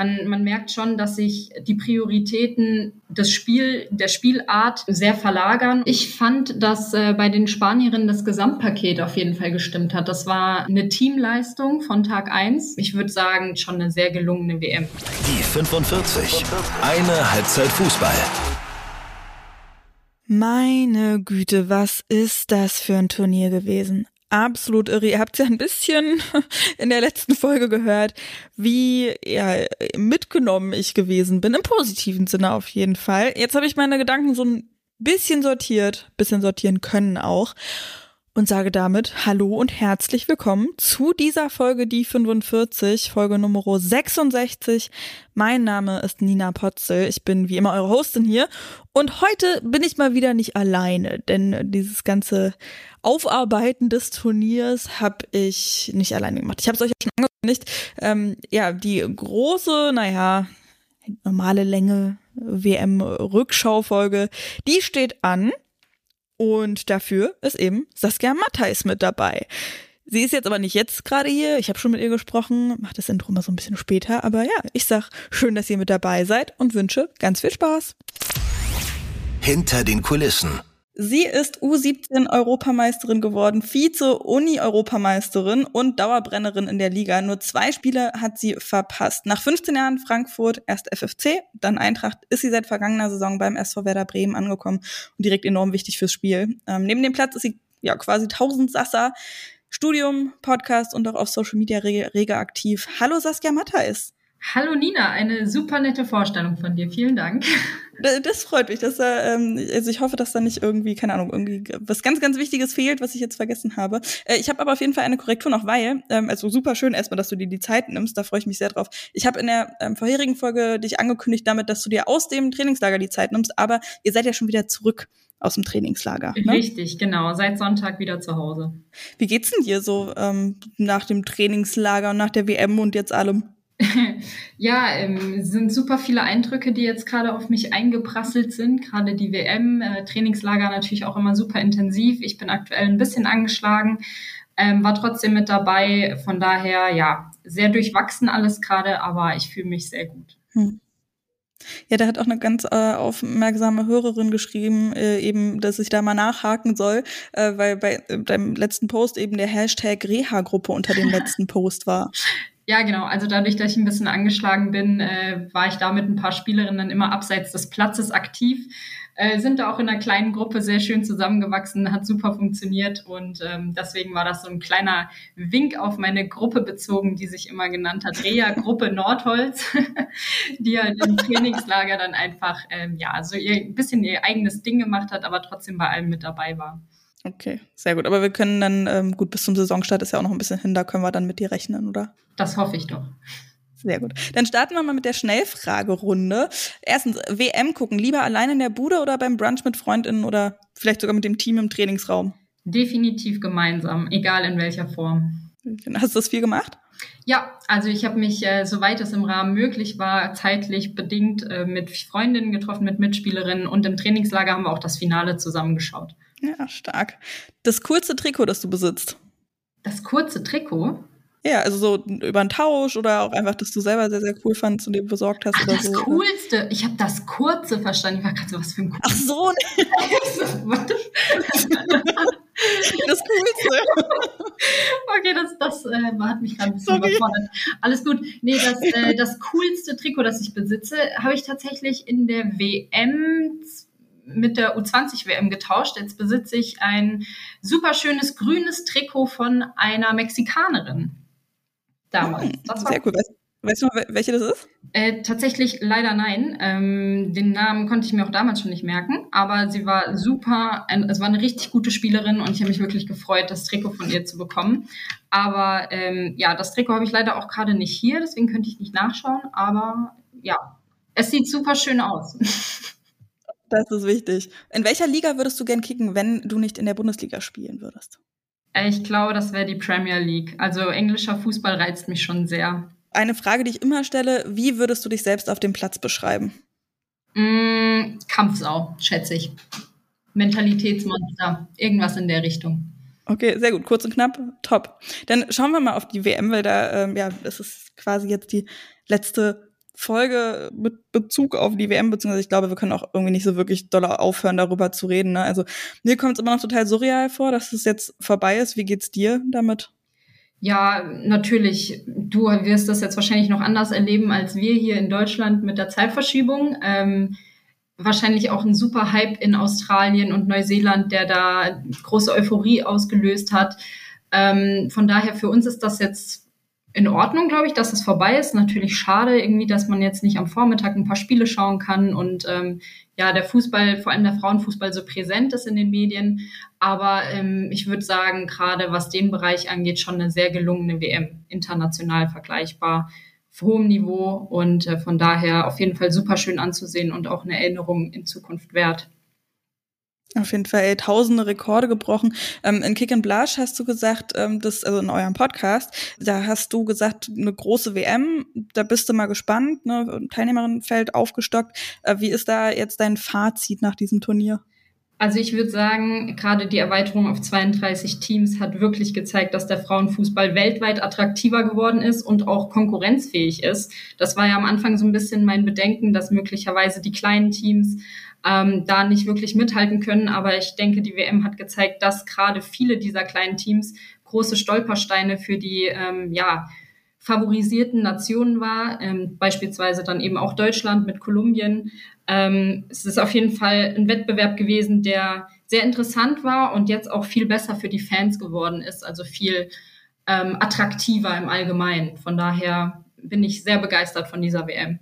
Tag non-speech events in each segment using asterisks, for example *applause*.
man, man merkt schon, dass sich die Prioritäten des Spiel, der Spielart sehr verlagern. Ich fand, dass äh, bei den Spanierinnen das Gesamtpaket auf jeden Fall gestimmt hat. Das war eine Teamleistung von Tag eins. Ich würde sagen, schon eine sehr gelungene WM. Die 45. Eine Halbzeit Fußball. Meine Güte, was ist das für ein Turnier gewesen? Absolut irre. Ihr habt ja ein bisschen *laughs* in der letzten Folge gehört, wie ja, mitgenommen ich gewesen bin. Im positiven Sinne auf jeden Fall. Jetzt habe ich meine Gedanken so ein bisschen sortiert, bisschen sortieren können auch und sage damit Hallo und herzlich willkommen zu dieser Folge, die 45, Folge Nummer 66. Mein Name ist Nina Potzel. Ich bin wie immer eure Hostin hier. Und heute bin ich mal wieder nicht alleine, denn dieses ganze Aufarbeiten des Turniers habe ich nicht alleine gemacht. Ich habe es euch ja schon angekündigt. Ähm, ja, die große, naja, normale Länge WM-Rückschaufolge, die steht an. Und dafür ist eben Saskia Matthijs mit dabei. Sie ist jetzt aber nicht jetzt gerade hier. Ich habe schon mit ihr gesprochen, mache das Intro mal so ein bisschen später. Aber ja, ich sag schön, dass ihr mit dabei seid und wünsche ganz viel Spaß. Hinter den Kulissen. Sie ist U17-Europameisterin geworden, Vize-Uni-Europameisterin und Dauerbrennerin in der Liga. Nur zwei Spiele hat sie verpasst. Nach 15 Jahren Frankfurt, erst FFC, dann Eintracht, ist sie seit vergangener Saison beim SV Werder Bremen angekommen und direkt enorm wichtig fürs Spiel. Ähm, neben dem Platz ist sie ja quasi tausend Sasser. Studium, Podcast und auch auf Social Media rege, rege aktiv. Hallo Saskia Matthais. Hallo Nina, eine super nette Vorstellung von dir. Vielen Dank. Das freut mich. Dass, ähm, also ich hoffe, dass da nicht irgendwie, keine Ahnung, irgendwie was ganz, ganz Wichtiges fehlt, was ich jetzt vergessen habe. Äh, ich habe aber auf jeden Fall eine Korrektur noch, weil, ähm, also super schön erstmal, dass du dir die Zeit nimmst, da freue ich mich sehr drauf. Ich habe in der ähm, vorherigen Folge dich angekündigt damit, dass du dir aus dem Trainingslager die Zeit nimmst, aber ihr seid ja schon wieder zurück aus dem Trainingslager. Ne? Richtig, genau. Seit Sonntag wieder zu Hause. Wie geht's denn dir so ähm, nach dem Trainingslager und nach der WM und jetzt allem? *laughs* ja, ähm, sind super viele Eindrücke, die jetzt gerade auf mich eingeprasselt sind. Gerade die WM, äh, Trainingslager natürlich auch immer super intensiv. Ich bin aktuell ein bisschen angeschlagen, ähm, war trotzdem mit dabei. Von daher, ja, sehr durchwachsen alles gerade, aber ich fühle mich sehr gut. Hm. Ja, da hat auch eine ganz äh, aufmerksame Hörerin geschrieben, äh, eben, dass ich da mal nachhaken soll, äh, weil bei äh, deinem letzten Post eben der Hashtag Reha-Gruppe unter dem *laughs* letzten Post war. Ja, genau. Also dadurch, dass ich ein bisschen angeschlagen bin, äh, war ich da mit ein paar Spielerinnen immer abseits des Platzes aktiv. Äh, sind da auch in einer kleinen Gruppe sehr schön zusammengewachsen, hat super funktioniert und ähm, deswegen war das so ein kleiner Wink auf meine Gruppe bezogen, die sich immer genannt hat, Rea Gruppe Nordholz, *laughs* die halt im Trainingslager dann einfach ähm, ja so ihr ein bisschen ihr eigenes Ding gemacht hat, aber trotzdem bei allem mit dabei war. Okay, sehr gut. Aber wir können dann, ähm, gut, bis zum Saisonstart ist ja auch noch ein bisschen hin, da können wir dann mit dir rechnen, oder? Das hoffe ich doch. Sehr gut. Dann starten wir mal mit der Schnellfragerunde. Erstens, WM gucken, lieber allein in der Bude oder beim Brunch mit Freundinnen oder vielleicht sogar mit dem Team im Trainingsraum? Definitiv gemeinsam, egal in welcher Form. Hast du das viel gemacht? Ja, also ich habe mich, äh, soweit es im Rahmen möglich war, zeitlich bedingt äh, mit Freundinnen getroffen, mit Mitspielerinnen und im Trainingslager haben wir auch das Finale zusammengeschaut. Ja, stark. Das kurze Trikot, das du besitzt. Das kurze Trikot? Ja, also so über einen Tausch oder auch einfach, dass du selber sehr, sehr cool fandst und dir besorgt hast. Ach, oder das so. Coolste. Ich habe das Kurze verstanden. Ich war gerade so, was für ein Ach so. *laughs* das Coolste. okay, das, das äh, hat mich gerade ein bisschen Sorry. überfordert. Alles gut. Nee, das, äh, das coolste Trikot, das ich besitze, habe ich tatsächlich in der WM mit der U20-WM getauscht. Jetzt besitze ich ein super schönes grünes Trikot von einer Mexikanerin. Damals. Hm, sehr cool. Weißt, weißt, du welche das ist? Äh, tatsächlich leider nein. Ähm, den Namen konnte ich mir auch damals schon nicht merken, aber sie war super. Es war eine richtig gute Spielerin und ich habe mich wirklich gefreut, das Trikot von ihr zu bekommen. Aber ähm, ja, das Trikot habe ich leider auch gerade nicht hier, deswegen könnte ich nicht nachschauen. Aber ja, es sieht super schön aus. *laughs* Das ist wichtig. In welcher Liga würdest du gern kicken, wenn du nicht in der Bundesliga spielen würdest? Äh, ich glaube, das wäre die Premier League. Also englischer Fußball reizt mich schon sehr. Eine Frage, die ich immer stelle, wie würdest du dich selbst auf dem Platz beschreiben? Mm, Kampfsau, schätze ich. Mentalitätsmonster, irgendwas in der Richtung. Okay, sehr gut, kurz und knapp, top. Dann schauen wir mal auf die WM, weil da, ähm, ja, das ist quasi jetzt die letzte Folge mit Bezug auf die WM, beziehungsweise ich glaube, wir können auch irgendwie nicht so wirklich doller aufhören, darüber zu reden. Ne? Also mir kommt es immer noch total surreal vor, dass es jetzt vorbei ist. Wie geht's dir damit? Ja, natürlich. Du wirst das jetzt wahrscheinlich noch anders erleben als wir hier in Deutschland mit der Zeitverschiebung. Ähm, wahrscheinlich auch ein super Hype in Australien und Neuseeland, der da große Euphorie ausgelöst hat. Ähm, von daher für uns ist das jetzt in Ordnung, glaube ich, dass es vorbei ist. Natürlich schade irgendwie, dass man jetzt nicht am Vormittag ein paar Spiele schauen kann und ähm, ja, der Fußball, vor allem der Frauenfußball, so präsent ist in den Medien. Aber ähm, ich würde sagen, gerade was den Bereich angeht, schon eine sehr gelungene WM, international vergleichbar, auf hohem Niveau und äh, von daher auf jeden Fall super schön anzusehen und auch eine Erinnerung in Zukunft wert. Auf jeden Fall ey, tausende Rekorde gebrochen. Ähm, in Kick and Blush hast du gesagt, ähm, das, also in eurem Podcast, da hast du gesagt, eine große WM, da bist du mal gespannt, ne? Teilnehmerinnenfeld aufgestockt. Äh, wie ist da jetzt dein Fazit nach diesem Turnier? Also ich würde sagen, gerade die Erweiterung auf 32 Teams hat wirklich gezeigt, dass der Frauenfußball weltweit attraktiver geworden ist und auch konkurrenzfähig ist. Das war ja am Anfang so ein bisschen mein Bedenken, dass möglicherweise die kleinen Teams ähm, da nicht wirklich mithalten können. Aber ich denke, die WM hat gezeigt, dass gerade viele dieser kleinen Teams große Stolpersteine für die ähm, ja, favorisierten Nationen war, ähm, beispielsweise dann eben auch Deutschland mit Kolumbien. Ähm, es ist auf jeden Fall ein Wettbewerb gewesen, der sehr interessant war und jetzt auch viel besser für die Fans geworden ist, also viel ähm, attraktiver im Allgemeinen. Von daher bin ich sehr begeistert von dieser WM.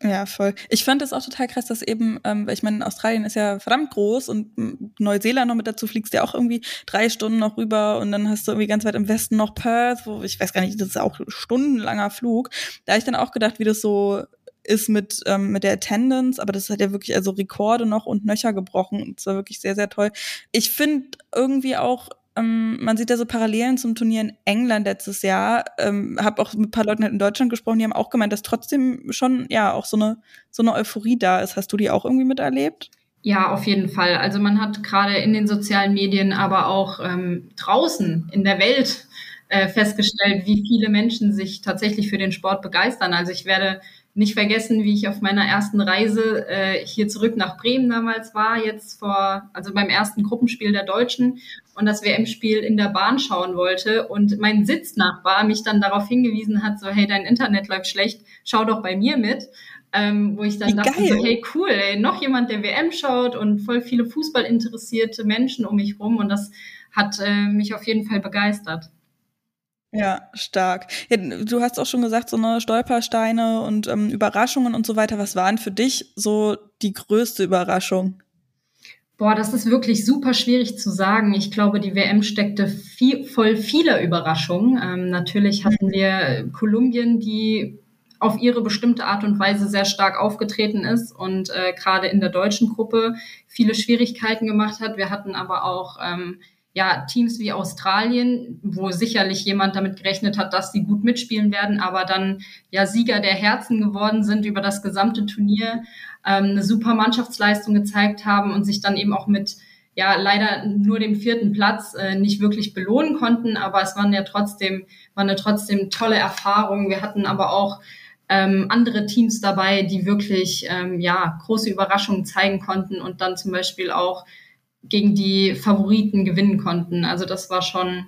Ja, voll. Ich fand es auch total krass, dass eben, ähm, ich meine, Australien ist ja verdammt groß und Neuseeland noch mit dazu fliegst ja auch irgendwie drei Stunden noch rüber und dann hast du irgendwie ganz weit im Westen noch Perth, wo ich weiß gar nicht, das ist auch stundenlanger Flug. Da habe ich dann auch gedacht, wie das so ist mit, ähm, mit der Attendance, aber das hat ja wirklich also Rekorde noch und Nöcher gebrochen. Und es war wirklich sehr, sehr toll. Ich finde irgendwie auch ähm, man sieht da so Parallelen zum Turnier in England letztes Jahr. Ähm, habe auch mit ein paar Leuten halt in Deutschland gesprochen, die haben auch gemeint, dass trotzdem schon ja auch so eine so eine Euphorie da ist. Hast du die auch irgendwie miterlebt? Ja, auf jeden Fall. Also man hat gerade in den sozialen Medien, aber auch ähm, draußen in der Welt äh, festgestellt, wie viele Menschen sich tatsächlich für den Sport begeistern. Also ich werde nicht vergessen, wie ich auf meiner ersten Reise äh, hier zurück nach Bremen damals war, jetzt vor, also beim ersten Gruppenspiel der Deutschen und das WM-Spiel in der Bahn schauen wollte und mein Sitznachbar mich dann darauf hingewiesen hat, so hey, dein Internet läuft schlecht, schau doch bei mir mit. Ähm, wo ich dann wie dachte, so, hey cool, ey, noch jemand, der WM schaut und voll viele Fußballinteressierte Menschen um mich rum und das hat äh, mich auf jeden Fall begeistert. Ja, stark. Ja, du hast auch schon gesagt, so eine Stolpersteine und ähm, Überraschungen und so weiter. Was waren für dich so die größte Überraschung? Boah, das ist wirklich super schwierig zu sagen. Ich glaube, die WM steckte viel, voll vieler Überraschungen. Ähm, natürlich hatten mhm. wir Kolumbien, die auf ihre bestimmte Art und Weise sehr stark aufgetreten ist und äh, gerade in der deutschen Gruppe viele Schwierigkeiten gemacht hat. Wir hatten aber auch ähm, ja, Teams wie Australien, wo sicherlich jemand damit gerechnet hat, dass sie gut mitspielen werden, aber dann ja Sieger der Herzen geworden sind über das gesamte Turnier, ähm, eine super Mannschaftsleistung gezeigt haben und sich dann eben auch mit ja leider nur dem vierten Platz äh, nicht wirklich belohnen konnten, aber es waren ja trotzdem war eine trotzdem tolle Erfahrung. Wir hatten aber auch ähm, andere Teams dabei, die wirklich ähm, ja große Überraschungen zeigen konnten und dann zum Beispiel auch gegen die Favoriten gewinnen konnten. Also das war schon,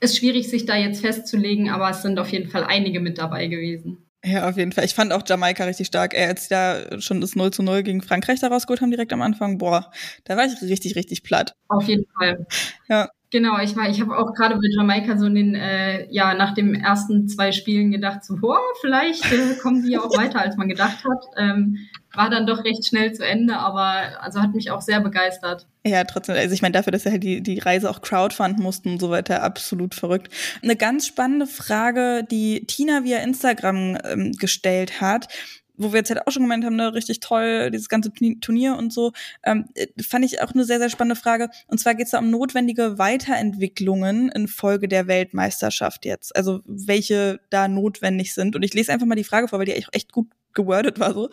ist schwierig, sich da jetzt festzulegen, aber es sind auf jeden Fall einige mit dabei gewesen. Ja, auf jeden Fall. Ich fand auch Jamaika richtig stark. Ey, als sie da schon das 0 zu 0 gegen Frankreich da rausgeholt haben, direkt am Anfang, boah, da war ich richtig, richtig platt. Auf jeden Fall. Ja. Genau, ich war, ich habe auch gerade bei Jamaika so in den, äh, ja, nach den ersten zwei Spielen gedacht, so, boah, vielleicht äh, kommen die ja auch weiter, als man gedacht hat. Ähm, war dann doch recht schnell zu Ende, aber also hat mich auch sehr begeistert. Ja, trotzdem, also ich meine, dafür, dass er halt die, die Reise auch crowdfunden mussten und so weiter, absolut verrückt. Eine ganz spannende Frage, die Tina via Instagram ähm, gestellt hat, wo wir jetzt halt auch schon gemeint haben, ne, richtig toll, dieses ganze Turnier und so, ähm, fand ich auch eine sehr, sehr spannende Frage. Und zwar geht es da um notwendige Weiterentwicklungen in Folge der Weltmeisterschaft jetzt. Also welche da notwendig sind. Und ich lese einfach mal die Frage vor, weil die echt gut gewordet war so.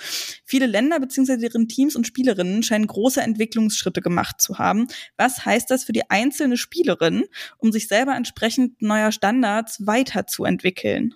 Viele Länder bzw. deren Teams und Spielerinnen scheinen große Entwicklungsschritte gemacht zu haben. Was heißt das für die einzelne Spielerin, um sich selber entsprechend neuer Standards weiterzuentwickeln?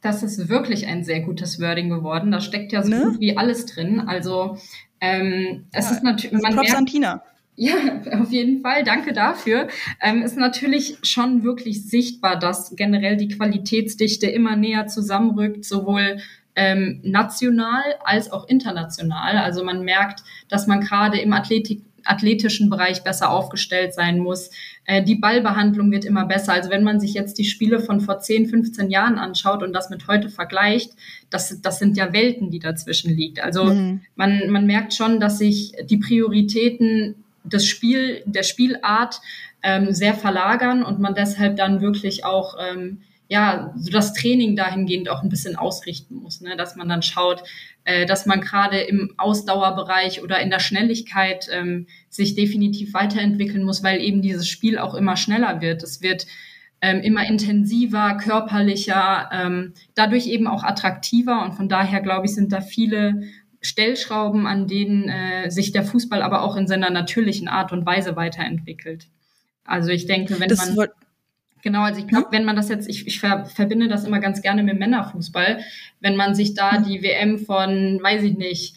Das ist wirklich ein sehr gutes Wording geworden. Da steckt ja so ne? gut wie alles drin. Also ähm, es ja, ist natürlich. Also Props an Tina. Ja, *laughs* auf jeden Fall. Danke dafür. Ähm, ist natürlich schon wirklich sichtbar, dass generell die Qualitätsdichte immer näher zusammenrückt, sowohl ähm, national als auch international. Also man merkt, dass man gerade im Athletik athletischen Bereich besser aufgestellt sein muss. Äh, die Ballbehandlung wird immer besser. Also wenn man sich jetzt die Spiele von vor 10, 15 Jahren anschaut und das mit heute vergleicht, das, das sind ja Welten, die dazwischen liegt. Also mhm. man, man merkt schon, dass sich die Prioritäten das Spiel, der Spielart ähm, sehr verlagern und man deshalb dann wirklich auch ähm, ja, so das Training dahingehend auch ein bisschen ausrichten muss, ne? dass man dann schaut, äh, dass man gerade im Ausdauerbereich oder in der Schnelligkeit ähm, sich definitiv weiterentwickeln muss, weil eben dieses Spiel auch immer schneller wird. Es wird ähm, immer intensiver, körperlicher, ähm, dadurch eben auch attraktiver und von daher glaube ich, sind da viele Stellschrauben, an denen äh, sich der Fußball aber auch in seiner natürlichen Art und Weise weiterentwickelt. Also ich denke, wenn das man Genau, also ich glaube, wenn man das jetzt, ich, ich ver, verbinde das immer ganz gerne mit Männerfußball, wenn man sich da die WM von, weiß ich nicht,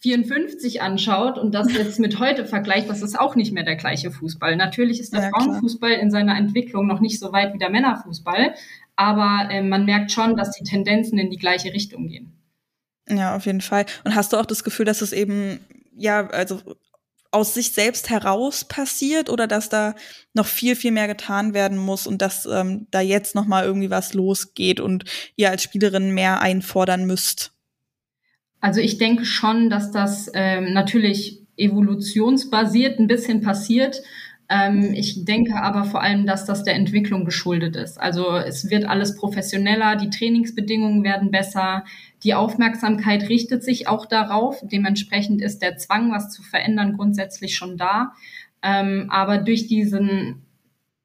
54 anschaut und das jetzt mit heute vergleicht, das ist auch nicht mehr der gleiche Fußball. Natürlich ist der ja, Frauenfußball in seiner Entwicklung noch nicht so weit wie der Männerfußball, aber äh, man merkt schon, dass die Tendenzen in die gleiche Richtung gehen. Ja, auf jeden Fall. Und hast du auch das Gefühl, dass es eben, ja, also aus sich selbst heraus passiert oder dass da noch viel, viel mehr getan werden muss und dass ähm, da jetzt noch mal irgendwie was losgeht und ihr als Spielerin mehr einfordern müsst? Also ich denke schon, dass das ähm, natürlich evolutionsbasiert ein bisschen passiert ich denke aber vor allem, dass das der Entwicklung geschuldet ist. Also es wird alles professioneller, die Trainingsbedingungen werden besser, die Aufmerksamkeit richtet sich auch darauf. Dementsprechend ist der Zwang, was zu verändern, grundsätzlich schon da. Ähm, aber durch diesen,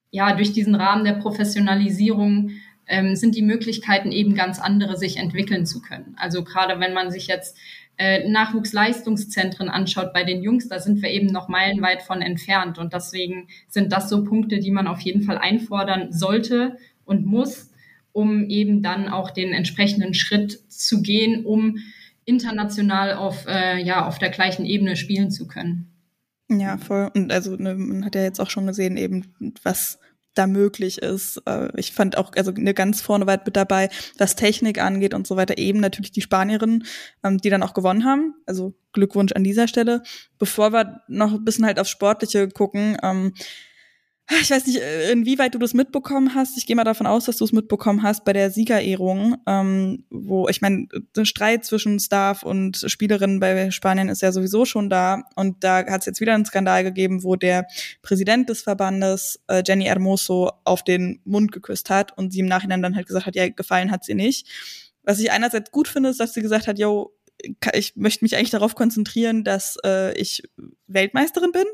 ja, durch diesen Rahmen der Professionalisierung ähm, sind die Möglichkeiten eben ganz andere, sich entwickeln zu können. Also gerade wenn man sich jetzt äh, Nachwuchsleistungszentren anschaut bei den Jungs, da sind wir eben noch meilenweit von entfernt. Und deswegen sind das so Punkte, die man auf jeden Fall einfordern sollte und muss, um eben dann auch den entsprechenden Schritt zu gehen, um international auf, äh, ja, auf der gleichen Ebene spielen zu können. Ja, voll. Und also ne, man hat ja jetzt auch schon gesehen, eben was da möglich ist. Äh, ich fand auch, also eine ganz vorne weit mit dabei, was Technik angeht und so weiter, eben natürlich die Spanierinnen, ähm, die dann auch gewonnen haben. Also Glückwunsch an dieser Stelle. Bevor wir noch ein bisschen halt aufs Sportliche gucken, ähm, ich weiß nicht, äh, inwieweit du das mitbekommen hast. Ich gehe mal davon aus, dass du es mitbekommen hast bei der Siegerehrung, ähm, wo ich meine, der Streit zwischen Staff und Spielerinnen bei Spanien ist ja sowieso schon da. Und da hat es jetzt wieder einen Skandal gegeben, wo der Präsident des Verbandes, äh, Jenny Hermoso, auf den Mund geküsst hat und sie im Nachhinein dann halt gesagt hat, ja, gefallen hat sie nicht. Was ich einerseits gut finde, ist, dass sie gesagt hat, yo, ich möchte mich eigentlich darauf konzentrieren, dass äh, ich Weltmeisterin bin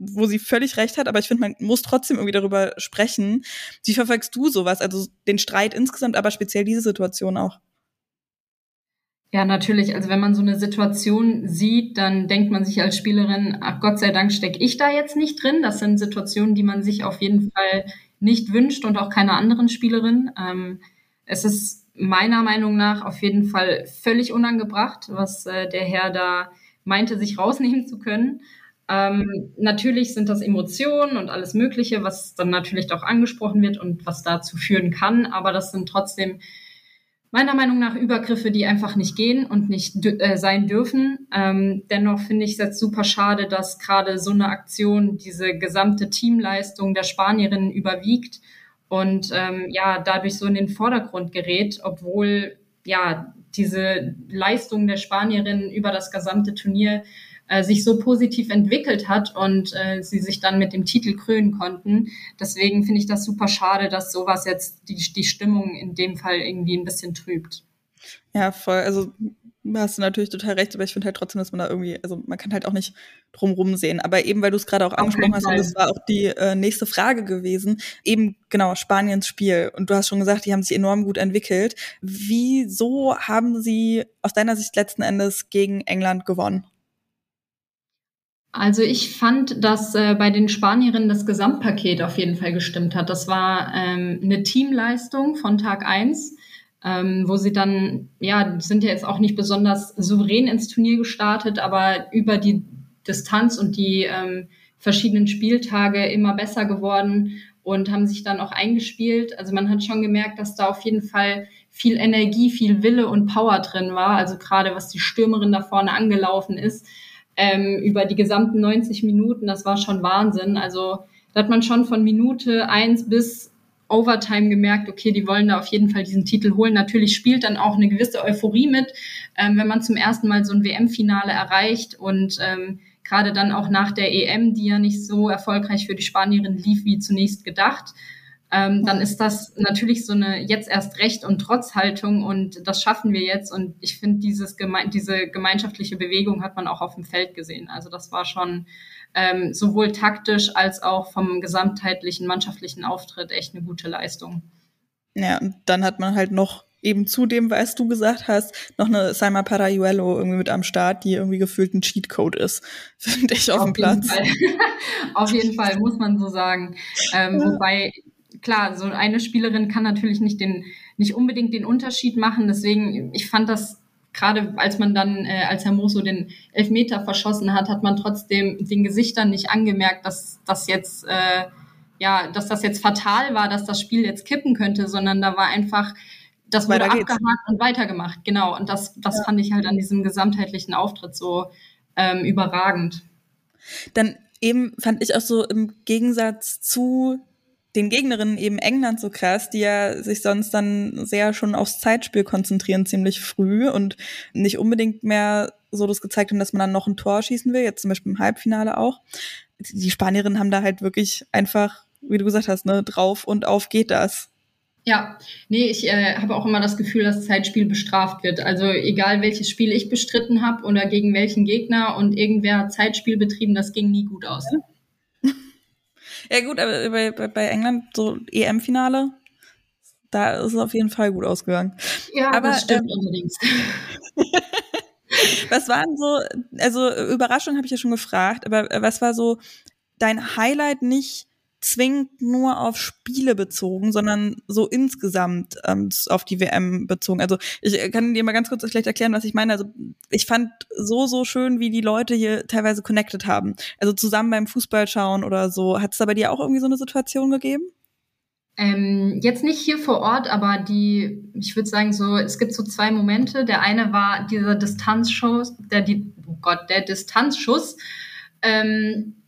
wo sie völlig recht hat, aber ich finde, man muss trotzdem irgendwie darüber sprechen. Wie verfolgst du sowas? Also den Streit insgesamt, aber speziell diese Situation auch. Ja, natürlich. Also wenn man so eine Situation sieht, dann denkt man sich als Spielerin, ach Gott sei Dank stecke ich da jetzt nicht drin. Das sind Situationen, die man sich auf jeden Fall nicht wünscht und auch keiner anderen Spielerin. Ähm, es ist meiner Meinung nach auf jeden Fall völlig unangebracht, was äh, der Herr da meinte, sich rausnehmen zu können. Ähm, natürlich sind das Emotionen und alles Mögliche, was dann natürlich auch angesprochen wird und was dazu führen kann, aber das sind trotzdem meiner Meinung nach Übergriffe, die einfach nicht gehen und nicht äh, sein dürfen. Ähm, dennoch finde ich es jetzt super schade, dass gerade so eine Aktion diese gesamte Teamleistung der Spanierinnen überwiegt und ähm, ja dadurch so in den Vordergrund gerät, obwohl ja diese Leistung der Spanierinnen über das gesamte Turnier äh, sich so positiv entwickelt hat und äh, sie sich dann mit dem Titel krönen konnten. Deswegen finde ich das super schade, dass sowas jetzt die, die Stimmung in dem Fall irgendwie ein bisschen trübt. Ja, voll. Also hast du natürlich total recht, aber ich finde halt trotzdem, dass man da irgendwie, also man kann halt auch nicht drumrum sehen. Aber eben, weil du es gerade auch angesprochen hast, und das war auch die äh, nächste Frage gewesen, eben genau Spaniens Spiel. Und du hast schon gesagt, die haben sich enorm gut entwickelt. Wieso haben sie aus deiner Sicht letzten Endes gegen England gewonnen? Also ich fand, dass äh, bei den Spanierinnen das Gesamtpaket auf jeden Fall gestimmt hat. Das war ähm, eine Teamleistung von Tag eins. ähm, wo sie dann, ja, sind ja jetzt auch nicht besonders souverän ins Turnier gestartet, aber über die Distanz und die ähm, verschiedenen Spieltage immer besser geworden und haben sich dann auch eingespielt. Also man hat schon gemerkt, dass da auf jeden Fall viel Energie, viel Wille und Power drin war. Also gerade was die Stürmerin da vorne angelaufen ist, ähm, über die gesamten 90 Minuten, das war schon Wahnsinn. Also da hat man schon von Minute eins bis Overtime gemerkt, okay, die wollen da auf jeden Fall diesen Titel holen. Natürlich spielt dann auch eine gewisse Euphorie mit, ähm, wenn man zum ersten Mal so ein WM-Finale erreicht und ähm, gerade dann auch nach der EM, die ja nicht so erfolgreich für die Spanierin lief wie zunächst gedacht. Ähm, dann ist das natürlich so eine jetzt erst Recht und Trotzhaltung und das schaffen wir jetzt. Und ich finde, dieses geme diese gemeinschaftliche Bewegung hat man auch auf dem Feld gesehen. Also das war schon ähm, sowohl taktisch als auch vom gesamtheitlichen mannschaftlichen Auftritt echt eine gute Leistung. Ja, und dann hat man halt noch eben zu dem, was du gesagt hast, noch eine Saima Parayuelo irgendwie mit am Start, die irgendwie gefühlt ein Cheatcode ist, *laughs* finde ich auf, auf dem Platz. *laughs* auf jeden Fall, muss man so sagen. Ähm, ja. Wobei, klar, so eine Spielerin kann natürlich nicht den, nicht unbedingt den Unterschied machen. Deswegen, ich fand das gerade als man dann, äh, als Herr Moso den Elfmeter verschossen hat, hat man trotzdem den Gesichtern nicht angemerkt, dass das jetzt, äh, ja, dass das jetzt fatal war, dass das Spiel jetzt kippen könnte, sondern da war einfach, das wurde abgehakt und weitergemacht, genau. Und das, das ja. fand ich halt an diesem gesamtheitlichen Auftritt so ähm, überragend. Dann eben fand ich auch so im Gegensatz zu den Gegnerinnen eben England so krass, die ja sich sonst dann sehr schon aufs Zeitspiel konzentrieren, ziemlich früh und nicht unbedingt mehr so das gezeigt haben, dass man dann noch ein Tor schießen will, jetzt zum Beispiel im Halbfinale auch. Die Spanierinnen haben da halt wirklich einfach, wie du gesagt hast, ne, drauf und auf geht das. Ja, nee, ich äh, habe auch immer das Gefühl, dass Zeitspiel bestraft wird. Also egal welches Spiel ich bestritten habe oder gegen welchen Gegner und irgendwer hat Zeitspiel betrieben, das ging nie gut aus. Ja gut, aber bei, bei, bei England so EM-Finale, da ist es auf jeden Fall gut ausgegangen. Ja, aber, das stimmt ähm, allerdings. *laughs* was waren so, also Überraschung habe ich ja schon gefragt, aber was war so dein Highlight nicht zwingend nur auf Spiele bezogen, sondern so insgesamt ähm, auf die WM bezogen. Also ich kann dir mal ganz kurz vielleicht erklären, was ich meine. Also ich fand so, so schön, wie die Leute hier teilweise connected haben. Also zusammen beim Fußball schauen oder so. Hat es da bei dir auch irgendwie so eine Situation gegeben? Ähm, jetzt nicht hier vor Ort, aber die, ich würde sagen so, es gibt so zwei Momente. Der eine war dieser Distanzschuss, der die, oh Gott, der Distanzschuss. Ähm,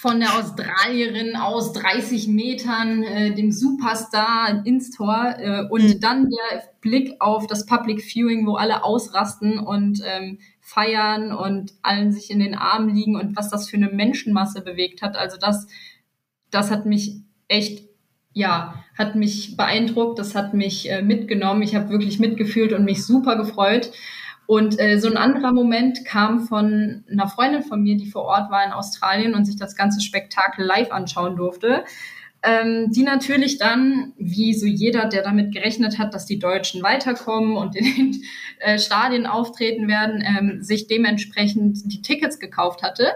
von der Australierin aus 30 Metern, äh, dem Superstar ins Tor äh, und mhm. dann der Blick auf das Public Viewing, wo alle ausrasten und ähm, feiern und allen sich in den Armen liegen und was das für eine Menschenmasse bewegt hat. Also das, das hat mich echt, ja, hat mich beeindruckt, das hat mich äh, mitgenommen. Ich habe wirklich mitgefühlt und mich super gefreut. Und äh, so ein anderer Moment kam von einer Freundin von mir, die vor Ort war in Australien und sich das ganze Spektakel live anschauen durfte. Ähm, die natürlich dann, wie so jeder, der damit gerechnet hat, dass die Deutschen weiterkommen und in den äh, Stadien auftreten werden, ähm, sich dementsprechend die Tickets gekauft hatte.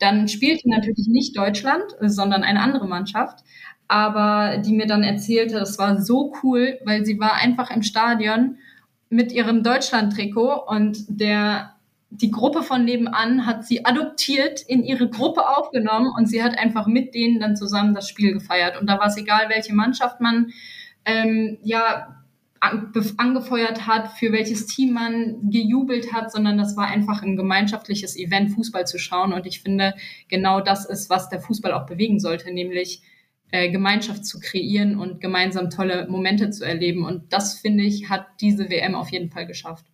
Dann spielte natürlich nicht Deutschland, sondern eine andere Mannschaft, aber die mir dann erzählte, das war so cool, weil sie war einfach im Stadion mit ihrem Deutschland-Trikot und der die Gruppe von nebenan hat sie adoptiert, in ihre Gruppe aufgenommen und sie hat einfach mit denen dann zusammen das Spiel gefeiert. Und da war es egal, welche Mannschaft man ähm, ja an, angefeuert hat, für welches Team man gejubelt hat, sondern das war einfach ein gemeinschaftliches Event, Fußball zu schauen. Und ich finde, genau das ist, was der Fußball auch bewegen sollte, nämlich äh, Gemeinschaft zu kreieren und gemeinsam tolle Momente zu erleben. Und das, finde ich, hat diese WM auf jeden Fall geschafft.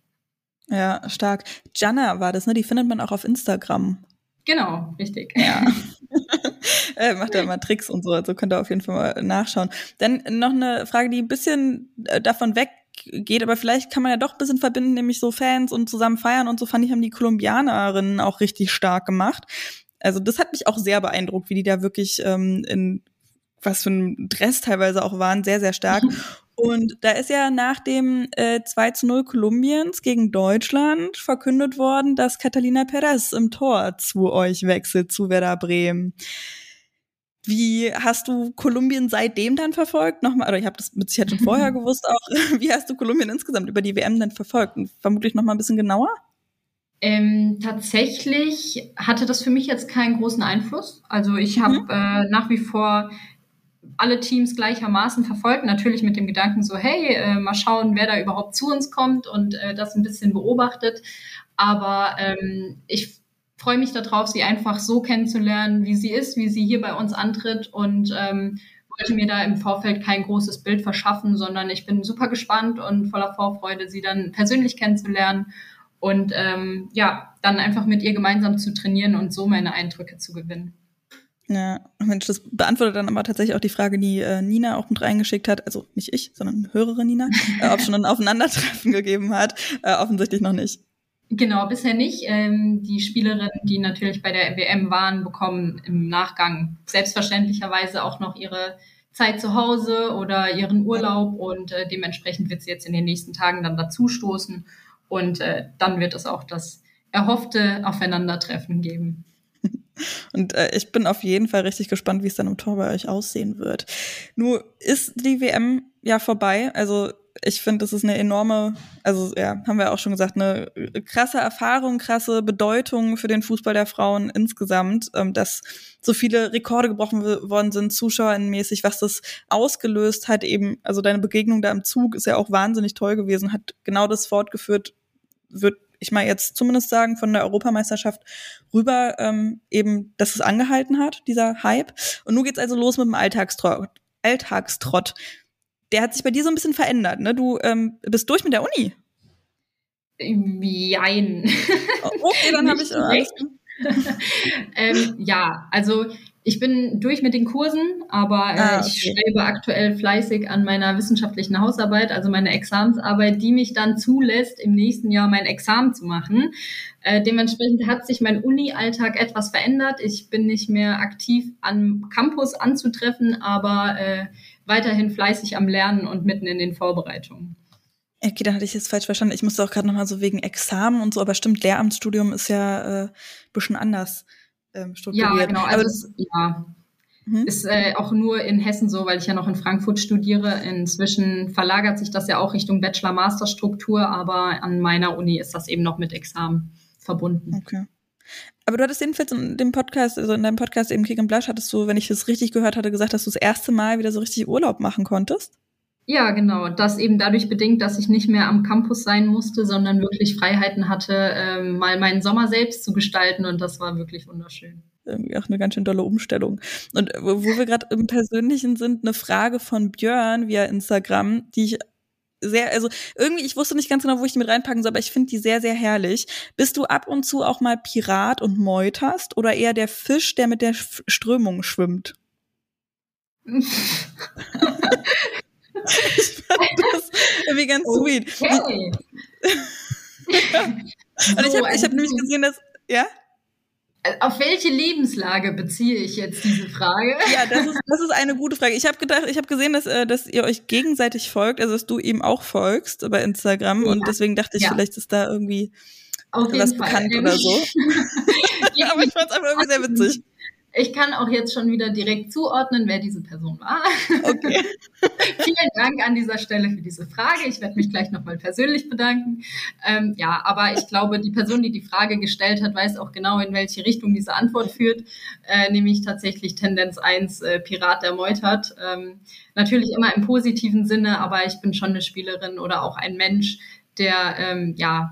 Ja, stark. Jana war das, ne? Die findet man auch auf Instagram. Genau, richtig. Ja. *laughs* *laughs* äh, macht da immer Tricks und so, also könnt ihr auf jeden Fall mal nachschauen. Dann noch eine Frage, die ein bisschen äh, davon weggeht, aber vielleicht kann man ja doch ein bisschen verbinden, nämlich so Fans und zusammen feiern und so fand ich, haben die Kolumbianerinnen auch richtig stark gemacht. Also das hat mich auch sehr beeindruckt, wie die da wirklich ähm, in was für ein Dress teilweise auch waren, sehr, sehr stark. Und da ist ja nach dem äh, 2 zu 0 Kolumbiens gegen Deutschland verkündet worden, dass Catalina Perez im Tor zu euch wechselt, zu Werder Bremen. Wie hast du Kolumbien seitdem dann verfolgt? Nochmal, oder ich habe das mit Sicherheit schon vorher *laughs* gewusst auch. *laughs* Wie hast du Kolumbien insgesamt über die WM denn verfolgt? Und vermutlich nochmal ein bisschen genauer? Ähm, tatsächlich hatte das für mich jetzt keinen großen Einfluss. Also ich habe mhm. äh, nach wie vor alle Teams gleichermaßen verfolgt, natürlich mit dem Gedanken so, hey, äh, mal schauen, wer da überhaupt zu uns kommt und äh, das ein bisschen beobachtet. Aber ähm, ich freue mich darauf, sie einfach so kennenzulernen, wie sie ist, wie sie hier bei uns antritt und ähm, wollte mir da im Vorfeld kein großes Bild verschaffen, sondern ich bin super gespannt und voller Vorfreude, sie dann persönlich kennenzulernen und ähm, ja, dann einfach mit ihr gemeinsam zu trainieren und so meine Eindrücke zu gewinnen. Ja, Mensch, das beantwortet dann aber tatsächlich auch die Frage, die äh, Nina auch mit reingeschickt hat. Also nicht ich, sondern höhere Nina, *laughs* äh, ob schon ein Aufeinandertreffen gegeben hat. Äh, offensichtlich noch nicht. Genau, bisher nicht. Ähm, die Spielerinnen, die natürlich bei der WM waren, bekommen im Nachgang selbstverständlicherweise auch noch ihre Zeit zu Hause oder ihren Urlaub und äh, dementsprechend wird sie jetzt in den nächsten Tagen dann dazu stoßen und äh, dann wird es auch das erhoffte Aufeinandertreffen geben. *laughs* Und äh, ich bin auf jeden Fall richtig gespannt, wie es dann im Tor bei euch aussehen wird. Nur ist die WM ja vorbei. Also ich finde, das ist eine enorme, also ja, haben wir auch schon gesagt, eine krasse Erfahrung, krasse Bedeutung für den Fußball der Frauen insgesamt, ähm, dass so viele Rekorde gebrochen worden sind, zuschauermäßig, was das ausgelöst hat, eben, also deine Begegnung da im Zug ist ja auch wahnsinnig toll gewesen, hat genau das fortgeführt, wird ich mal jetzt zumindest sagen, von der Europameisterschaft rüber, ähm, eben, dass es angehalten hat, dieser Hype. Und nun geht's also los mit dem Alltagstrott. Alltagstrott. Der hat sich bei dir so ein bisschen verändert, ne? Du ähm, bist durch mit der Uni. Jein. Okay, dann habe ich. Äh, *laughs* ähm, ja, also ich bin durch mit den Kursen, aber äh, ah, okay. ich schreibe aktuell fleißig an meiner wissenschaftlichen Hausarbeit, also meine Examensarbeit, die mich dann zulässt, im nächsten Jahr mein Examen zu machen. Äh, dementsprechend hat sich mein Uni-Alltag etwas verändert. Ich bin nicht mehr aktiv am Campus anzutreffen, aber äh, weiterhin fleißig am Lernen und mitten in den Vorbereitungen. Okay, da hatte ich jetzt falsch verstanden. Ich musste auch gerade nochmal so wegen Examen und so, aber stimmt, Lehramtsstudium ist ja äh, bisschen anders ähm, strukturiert. Ja, genau. Also das, ja, mhm. ist äh, auch nur in Hessen so, weil ich ja noch in Frankfurt studiere. Inzwischen verlagert sich das ja auch Richtung Bachelor-Master-Struktur, aber an meiner Uni ist das eben noch mit Examen verbunden. Okay. Aber du hattest jedenfalls in dem Podcast, also in deinem Podcast eben Kick and Blush, hattest du, wenn ich das richtig gehört hatte, gesagt, dass du das erste Mal wieder so richtig Urlaub machen konntest. Ja, genau. Das eben dadurch bedingt, dass ich nicht mehr am Campus sein musste, sondern wirklich Freiheiten hatte, ähm, mal meinen Sommer selbst zu gestalten. Und das war wirklich wunderschön. Irgendwie auch eine ganz schön dolle Umstellung. Und wo wir gerade im Persönlichen sind, eine Frage von Björn via Instagram, die ich sehr, also irgendwie, ich wusste nicht ganz genau, wo ich die mit reinpacken soll, aber ich finde die sehr, sehr herrlich. Bist du ab und zu auch mal Pirat und meuterst oder eher der Fisch, der mit der Strömung schwimmt? *laughs* *laughs* ich fand das irgendwie ganz okay. sweet. *laughs* Und ich habe hab nämlich gesehen, dass, ja? Auf welche Lebenslage beziehe ich jetzt diese Frage? Ja, das ist, das ist eine gute Frage. Ich habe gedacht, ich habe gesehen, dass, äh, dass ihr euch gegenseitig folgt, also dass du ihm auch folgst bei Instagram ja. und deswegen dachte ich, ja. vielleicht ist da irgendwie was bekannt oder so. *laughs* Aber ich fand es einfach irgendwie sehr witzig. Ich kann auch jetzt schon wieder direkt zuordnen, wer diese Person war. Okay. *laughs* Vielen Dank an dieser Stelle für diese Frage. Ich werde mich gleich nochmal persönlich bedanken. Ähm, ja, aber ich glaube, die Person, die die Frage gestellt hat, weiß auch genau, in welche Richtung diese Antwort führt, äh, nämlich tatsächlich Tendenz 1, äh, Pirat der Meutert. Ähm, natürlich immer im positiven Sinne, aber ich bin schon eine Spielerin oder auch ein Mensch, der ähm, ja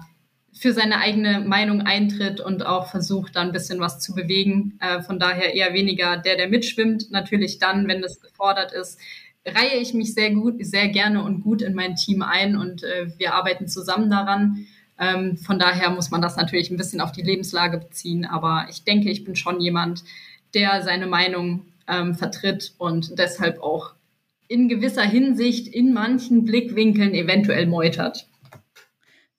für seine eigene Meinung eintritt und auch versucht, da ein bisschen was zu bewegen. Äh, von daher eher weniger der, der mitschwimmt. Natürlich dann, wenn das gefordert ist, reihe ich mich sehr gut, sehr gerne und gut in mein Team ein und äh, wir arbeiten zusammen daran. Ähm, von daher muss man das natürlich ein bisschen auf die Lebenslage beziehen. Aber ich denke, ich bin schon jemand, der seine Meinung ähm, vertritt und deshalb auch in gewisser Hinsicht in manchen Blickwinkeln eventuell meutert.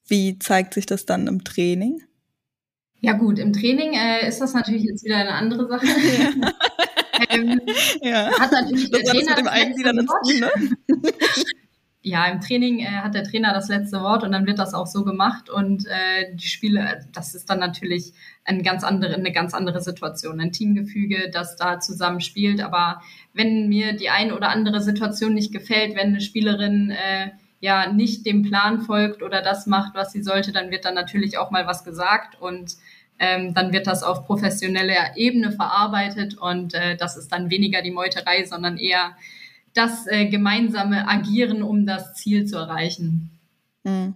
Wie zeigt sich das dann im Training? Ja gut, im Training äh, ist das natürlich jetzt wieder eine andere Sache. Ja. *laughs* ähm, ja. Hat natürlich das der Trainer mit dem Eigenglieder dazu, ne? *laughs* ja, im Training äh, hat der Trainer das letzte Wort und dann wird das auch so gemacht und äh, die Spiele, das ist dann natürlich eine ganz andere, eine ganz andere Situation, ein Teamgefüge, das da zusammen spielt. Aber wenn mir die eine oder andere Situation nicht gefällt, wenn eine Spielerin äh, ja nicht dem Plan folgt oder das macht, was sie sollte, dann wird dann natürlich auch mal was gesagt und ähm, dann wird das auf professioneller Ebene verarbeitet und äh, das ist dann weniger die Meuterei, sondern eher das äh, gemeinsame Agieren, um das Ziel zu erreichen. Hm.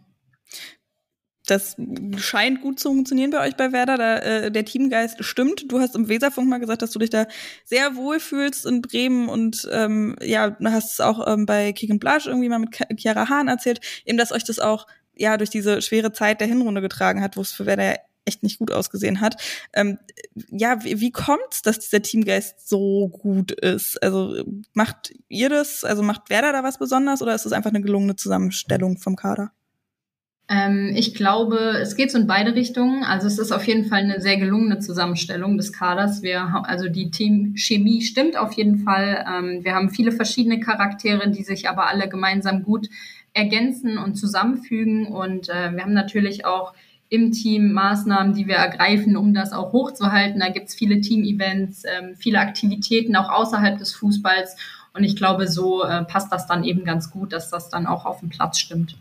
Das scheint gut zu funktionieren bei euch bei Werder. Da, äh, der Teamgeist stimmt. Du hast im Weserfunk mal gesagt, dass du dich da sehr wohl fühlst in Bremen und ähm, ja, hast es auch ähm, bei Kick and Blush irgendwie mal mit Chiara Hahn erzählt, eben dass euch das auch ja durch diese schwere Zeit der Hinrunde getragen hat, wo es für Werder echt nicht gut ausgesehen hat. Ähm, ja, wie, wie kommt's, dass dieser Teamgeist so gut ist? Also macht ihr das, also macht Werder da was besonders oder ist es einfach eine gelungene Zusammenstellung vom Kader? Ähm, ich glaube, es geht so in beide Richtungen. Also es ist auf jeden Fall eine sehr gelungene Zusammenstellung des Kaders. Wir also die Teamchemie stimmt auf jeden Fall. Ähm, wir haben viele verschiedene Charaktere, die sich aber alle gemeinsam gut ergänzen und zusammenfügen. Und äh, wir haben natürlich auch im Team Maßnahmen, die wir ergreifen, um das auch hochzuhalten. Da gibt's viele Team-Events, ähm, viele Aktivitäten auch außerhalb des Fußballs. Und ich glaube, so äh, passt das dann eben ganz gut, dass das dann auch auf dem Platz stimmt.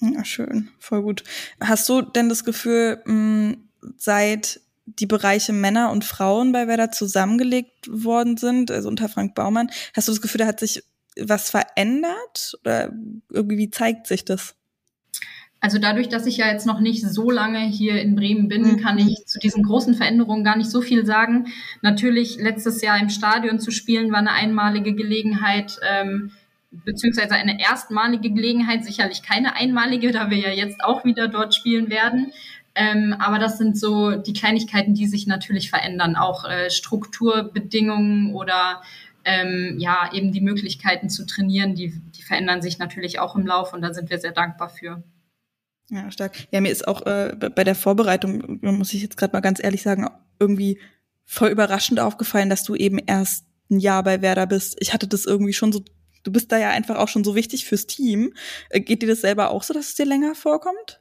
Ja, schön, voll gut. Hast du denn das Gefühl, mh, seit die Bereiche Männer und Frauen bei Werder zusammengelegt worden sind, also unter Frank Baumann, hast du das Gefühl, da hat sich was verändert? Oder irgendwie zeigt sich das? Also dadurch, dass ich ja jetzt noch nicht so lange hier in Bremen bin, mhm. kann ich zu diesen großen Veränderungen gar nicht so viel sagen. Natürlich letztes Jahr im Stadion zu spielen war eine einmalige Gelegenheit, ähm, beziehungsweise eine erstmalige Gelegenheit, sicherlich keine einmalige, *laughs* da wir ja jetzt auch wieder dort spielen werden. Ähm, aber das sind so die Kleinigkeiten, die sich natürlich verändern, auch äh, Strukturbedingungen oder ähm, ja eben die Möglichkeiten zu trainieren, die, die verändern sich natürlich auch im Lauf und da sind wir sehr dankbar für. Ja, stark. Ja, mir ist auch äh, bei der Vorbereitung, muss ich jetzt gerade mal ganz ehrlich sagen, irgendwie voll überraschend aufgefallen, dass du eben erst ein Jahr bei Werder bist. Ich hatte das irgendwie schon so, du bist da ja einfach auch schon so wichtig fürs Team. Äh, geht dir das selber auch so, dass es dir länger vorkommt?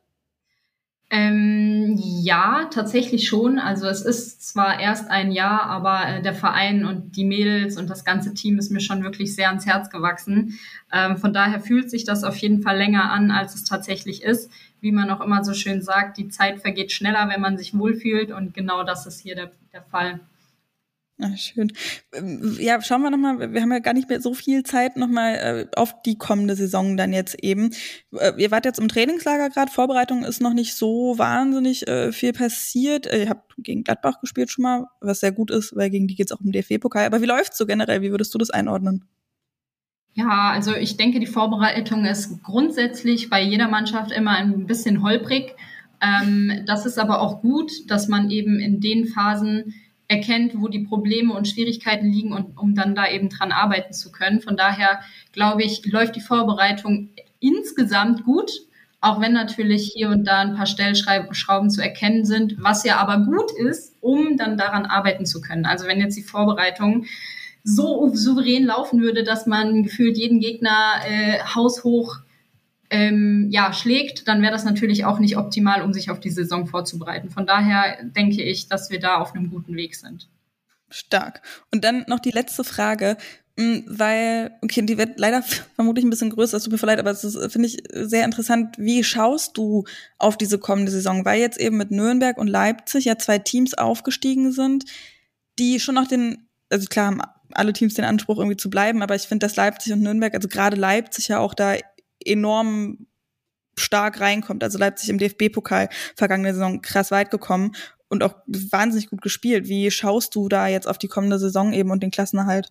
Ähm, ja, tatsächlich schon. Also es ist zwar erst ein Jahr, aber äh, der Verein und die Mädels und das ganze Team ist mir schon wirklich sehr ans Herz gewachsen. Ähm, von daher fühlt sich das auf jeden Fall länger an, als es tatsächlich ist. Wie man auch immer so schön sagt, die Zeit vergeht schneller, wenn man sich wohlfühlt und genau das ist hier der, der Fall. Ah, schön. Ähm, ja, schauen wir nochmal, wir haben ja gar nicht mehr so viel Zeit nochmal äh, auf die kommende Saison dann jetzt eben. Äh, ihr wart jetzt im Trainingslager gerade, Vorbereitung ist noch nicht so wahnsinnig äh, viel passiert. Äh, ihr habt gegen Gladbach gespielt schon mal, was sehr gut ist, weil gegen die geht's auch im DFB-Pokal. Aber wie läuft's so generell? Wie würdest du das einordnen? Ja, also ich denke, die Vorbereitung ist grundsätzlich bei jeder Mannschaft immer ein bisschen holprig. Ähm, das ist aber auch gut, dass man eben in den Phasen erkennt, wo die Probleme und Schwierigkeiten liegen und um dann da eben dran arbeiten zu können. Von daher glaube ich, läuft die Vorbereitung insgesamt gut, auch wenn natürlich hier und da ein paar Stellschrauben zu erkennen sind, was ja aber gut ist, um dann daran arbeiten zu können. Also wenn jetzt die Vorbereitung so souverän laufen würde, dass man gefühlt jeden Gegner äh, haushoch ähm, ja, schlägt, dann wäre das natürlich auch nicht optimal, um sich auf die Saison vorzubereiten. Von daher denke ich, dass wir da auf einem guten Weg sind. Stark. Und dann noch die letzte Frage, hm, weil, okay, die wird leider vermutlich ein bisschen größer, es tut mir leid, aber es finde ich, sehr interessant. Wie schaust du auf diese kommende Saison? Weil jetzt eben mit Nürnberg und Leipzig ja zwei Teams aufgestiegen sind, die schon noch den, also klar haben alle Teams den Anspruch irgendwie zu bleiben, aber ich finde, dass Leipzig und Nürnberg, also gerade Leipzig ja auch da enorm stark reinkommt. Also Leipzig im DFB-Pokal vergangene Saison krass weit gekommen und auch wahnsinnig gut gespielt. Wie schaust du da jetzt auf die kommende Saison eben und den Klassenerhalt?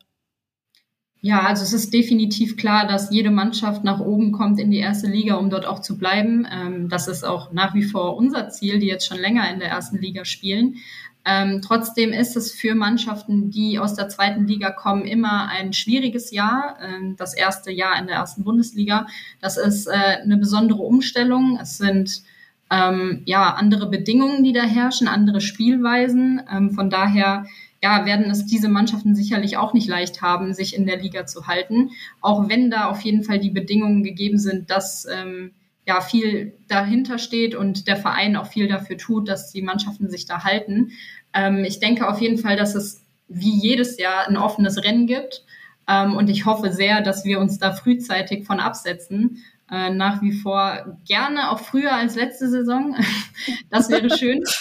Ja, also es ist definitiv klar, dass jede Mannschaft nach oben kommt in die erste Liga, um dort auch zu bleiben. Ähm, das ist auch nach wie vor unser Ziel, die jetzt schon länger in der ersten Liga spielen. Ähm, trotzdem ist es für Mannschaften, die aus der zweiten Liga kommen, immer ein schwieriges Jahr. Ähm, das erste Jahr in der ersten Bundesliga. Das ist äh, eine besondere Umstellung. Es sind ähm, ja andere Bedingungen, die da herrschen, andere Spielweisen. Ähm, von daher ja, werden es diese Mannschaften sicherlich auch nicht leicht haben, sich in der Liga zu halten. Auch wenn da auf jeden Fall die Bedingungen gegeben sind, dass ähm, ja viel dahinter steht und der Verein auch viel dafür tut, dass die Mannschaften sich da halten. Ähm, ich denke auf jeden Fall, dass es wie jedes Jahr ein offenes Rennen gibt. Ähm, und ich hoffe sehr, dass wir uns da frühzeitig von absetzen. Äh, nach wie vor gerne auch früher als letzte Saison. *laughs* das wäre schön. *laughs*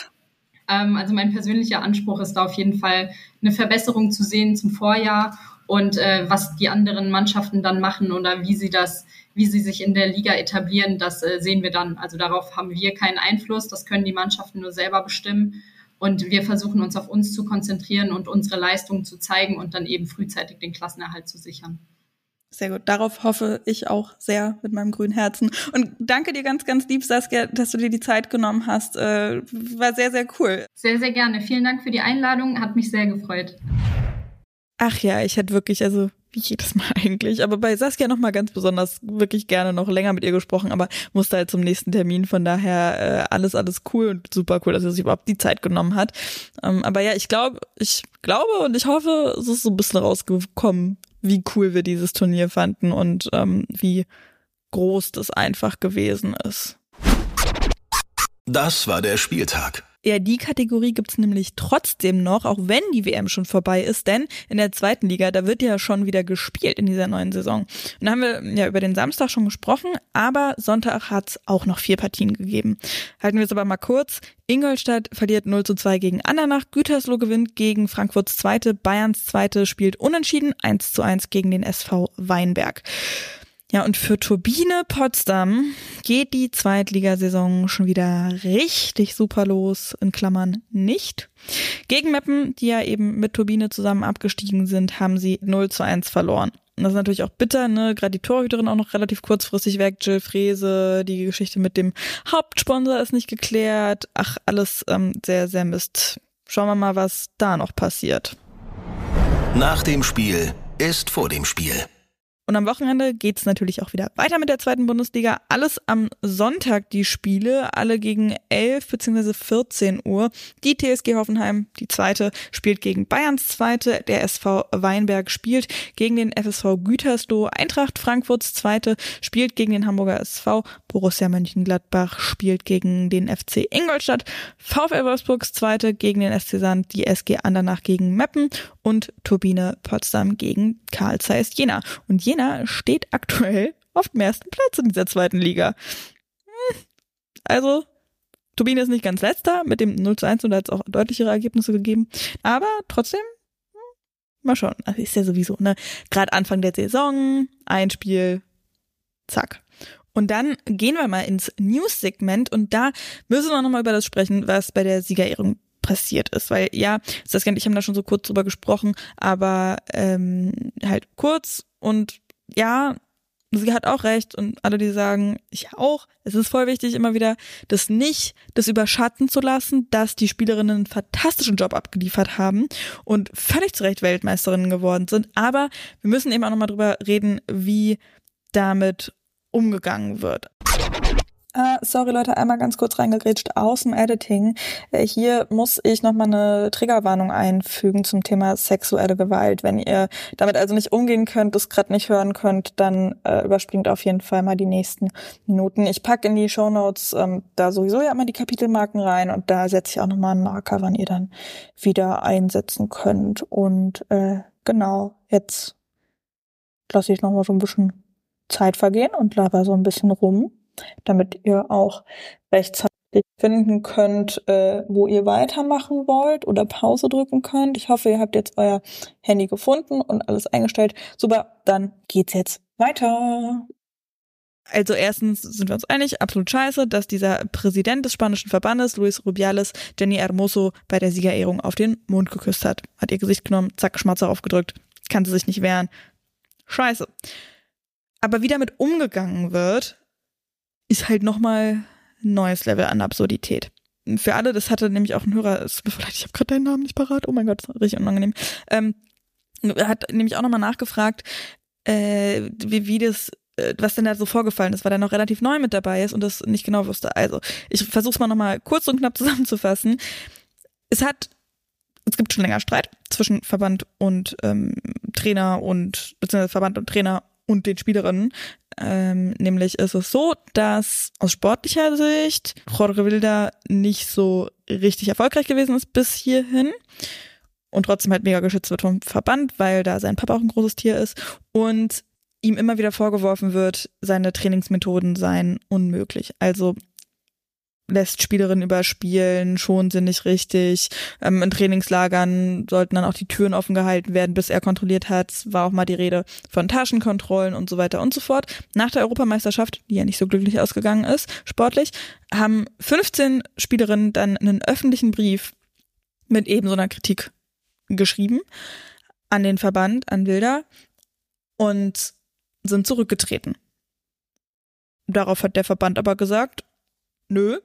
Ähm, also mein persönlicher Anspruch ist da auf jeden Fall eine Verbesserung zu sehen zum Vorjahr und äh, was die anderen Mannschaften dann machen oder wie sie das, wie sie sich in der Liga etablieren, das äh, sehen wir dann. Also darauf haben wir keinen Einfluss, das können die Mannschaften nur selber bestimmen. Und wir versuchen uns auf uns zu konzentrieren und unsere Leistungen zu zeigen und dann eben frühzeitig den Klassenerhalt zu sichern. Sehr gut. Darauf hoffe ich auch sehr mit meinem grünen Herzen. Und danke dir ganz, ganz lieb, Saskia, dass du dir die Zeit genommen hast. Äh, war sehr, sehr cool. Sehr, sehr gerne. Vielen Dank für die Einladung. Hat mich sehr gefreut. Ach ja, ich hätte wirklich, also wie jedes Mal *laughs* eigentlich, aber bei Saskia noch mal ganz besonders wirklich gerne noch länger mit ihr gesprochen, aber musste halt zum nächsten Termin, von daher äh, alles, alles cool und super cool, dass sie sich überhaupt die Zeit genommen hat. Ähm, aber ja, ich glaube, ich glaube und ich hoffe, es ist so ein bisschen rausgekommen, wie cool wir dieses Turnier fanden und ähm, wie groß das einfach gewesen ist. Das war der Spieltag. Ja, die Kategorie gibt's nämlich trotzdem noch, auch wenn die WM schon vorbei ist, denn in der zweiten Liga, da wird ja schon wieder gespielt in dieser neuen Saison. Und da haben wir ja über den Samstag schon gesprochen, aber Sonntag hat's auch noch vier Partien gegeben. Halten wir es aber mal kurz. Ingolstadt verliert 0 zu 2 gegen Andernach, Gütersloh gewinnt gegen Frankfurts Zweite, Bayerns Zweite spielt unentschieden 1 zu 1 gegen den SV Weinberg. Ja, und für Turbine Potsdam geht die Zweitligasaison schon wieder richtig super los, in Klammern nicht. Gegen Meppen, die ja eben mit Turbine zusammen abgestiegen sind, haben sie 0 zu 1 verloren. Das ist natürlich auch bitter, ne? Gerade die Torhüterin auch noch relativ kurzfristig weg, Jill Frese, die Geschichte mit dem Hauptsponsor ist nicht geklärt. Ach, alles ähm, sehr, sehr Mist. Schauen wir mal, was da noch passiert. Nach dem Spiel ist vor dem Spiel. Und am Wochenende geht's natürlich auch wieder weiter mit der zweiten Bundesliga. Alles am Sonntag die Spiele, alle gegen 11 bzw. 14 Uhr. Die TSG Hoffenheim, die zweite, spielt gegen Bayerns zweite. Der SV Weinberg spielt gegen den FSV Gütersloh. Eintracht Frankfurts zweite spielt gegen den Hamburger SV. Borussia Mönchengladbach spielt gegen den FC Ingolstadt. VfL Wolfsburgs zweite gegen den SC Sand. Die SG Andernach gegen Meppen und Turbine Potsdam gegen Karl Zeiss Jena. Und Jena steht aktuell auf dem ersten Platz in dieser zweiten Liga. Hm. Also, Turbine ist nicht ganz letzter, mit dem 0 zu 1 und da hat es auch deutlichere Ergebnisse gegeben. Aber trotzdem, hm, mal schauen. Also ist ja sowieso, ne? Gerade Anfang der Saison, ein Spiel, zack. Und dann gehen wir mal ins News-Segment und da müssen wir nochmal über das sprechen, was bei der Siegerehrung passiert ist. Weil ja, Saskia ich haben da schon so kurz drüber gesprochen, aber ähm, halt kurz und ja, sie hat auch recht und alle, die sagen, ich auch, es ist voll wichtig, immer wieder das nicht, das überschatten zu lassen, dass die Spielerinnen einen fantastischen Job abgeliefert haben und völlig zu Recht Weltmeisterinnen geworden sind. Aber wir müssen eben auch nochmal drüber reden, wie damit umgegangen wird. Uh, sorry Leute, einmal ganz kurz reingegrätscht aus dem Editing. Äh, hier muss ich nochmal eine Triggerwarnung einfügen zum Thema sexuelle Gewalt. Wenn ihr damit also nicht umgehen könnt, das gerade nicht hören könnt, dann äh, überspringt auf jeden Fall mal die nächsten Minuten. Ich packe in die Show Notes ähm, da sowieso ja immer die Kapitelmarken rein und da setze ich auch nochmal einen Marker, wann ihr dann wieder einsetzen könnt. Und äh, genau, jetzt lasse ich nochmal so ein bisschen Zeit vergehen und laber so ein bisschen rum damit ihr auch rechtzeitig finden könnt, äh, wo ihr weitermachen wollt oder Pause drücken könnt. Ich hoffe, ihr habt jetzt euer Handy gefunden und alles eingestellt. Super, dann geht's jetzt weiter. Also erstens sind wir uns einig, absolut scheiße, dass dieser Präsident des spanischen Verbandes, Luis Rubiales, Jenny Hermoso bei der Siegerehrung auf den Mund geküsst hat. Hat ihr Gesicht genommen, zack, Schmatzer aufgedrückt, kann sie sich nicht wehren. Scheiße. Aber wie damit umgegangen wird, ist halt nochmal ein neues Level an Absurdität. Für alle, das hatte nämlich auch ein Hörer, es ich habe gerade deinen Namen nicht parat, oh mein Gott, das ist richtig unangenehm. Ähm, hat nämlich auch nochmal nachgefragt, äh, wie, wie das äh, was denn da so vorgefallen ist, weil er noch relativ neu mit dabei ist und das nicht genau wusste. Also, ich versuche es mal nochmal kurz und knapp *laughs* zusammenzufassen. Es hat es gibt schon länger Streit zwischen Verband und ähm, Trainer und beziehungsweise Verband und Trainer und den Spielerinnen. Ähm, nämlich ist es so, dass aus sportlicher Sicht Jorge Wilder nicht so richtig erfolgreich gewesen ist bis hierhin und trotzdem halt mega geschützt wird vom Verband, weil da sein Papa auch ein großes Tier ist und ihm immer wieder vorgeworfen wird, seine Trainingsmethoden seien unmöglich. Also lässt Spielerinnen überspielen, schon sie nicht richtig. Ähm, in Trainingslagern sollten dann auch die Türen offen gehalten werden, bis er kontrolliert hat. War auch mal die Rede von Taschenkontrollen und so weiter und so fort. Nach der Europameisterschaft, die ja nicht so glücklich ausgegangen ist, sportlich, haben 15 Spielerinnen dann einen öffentlichen Brief mit eben so einer Kritik geschrieben an den Verband, an Wilder und sind zurückgetreten. Darauf hat der Verband aber gesagt, nö,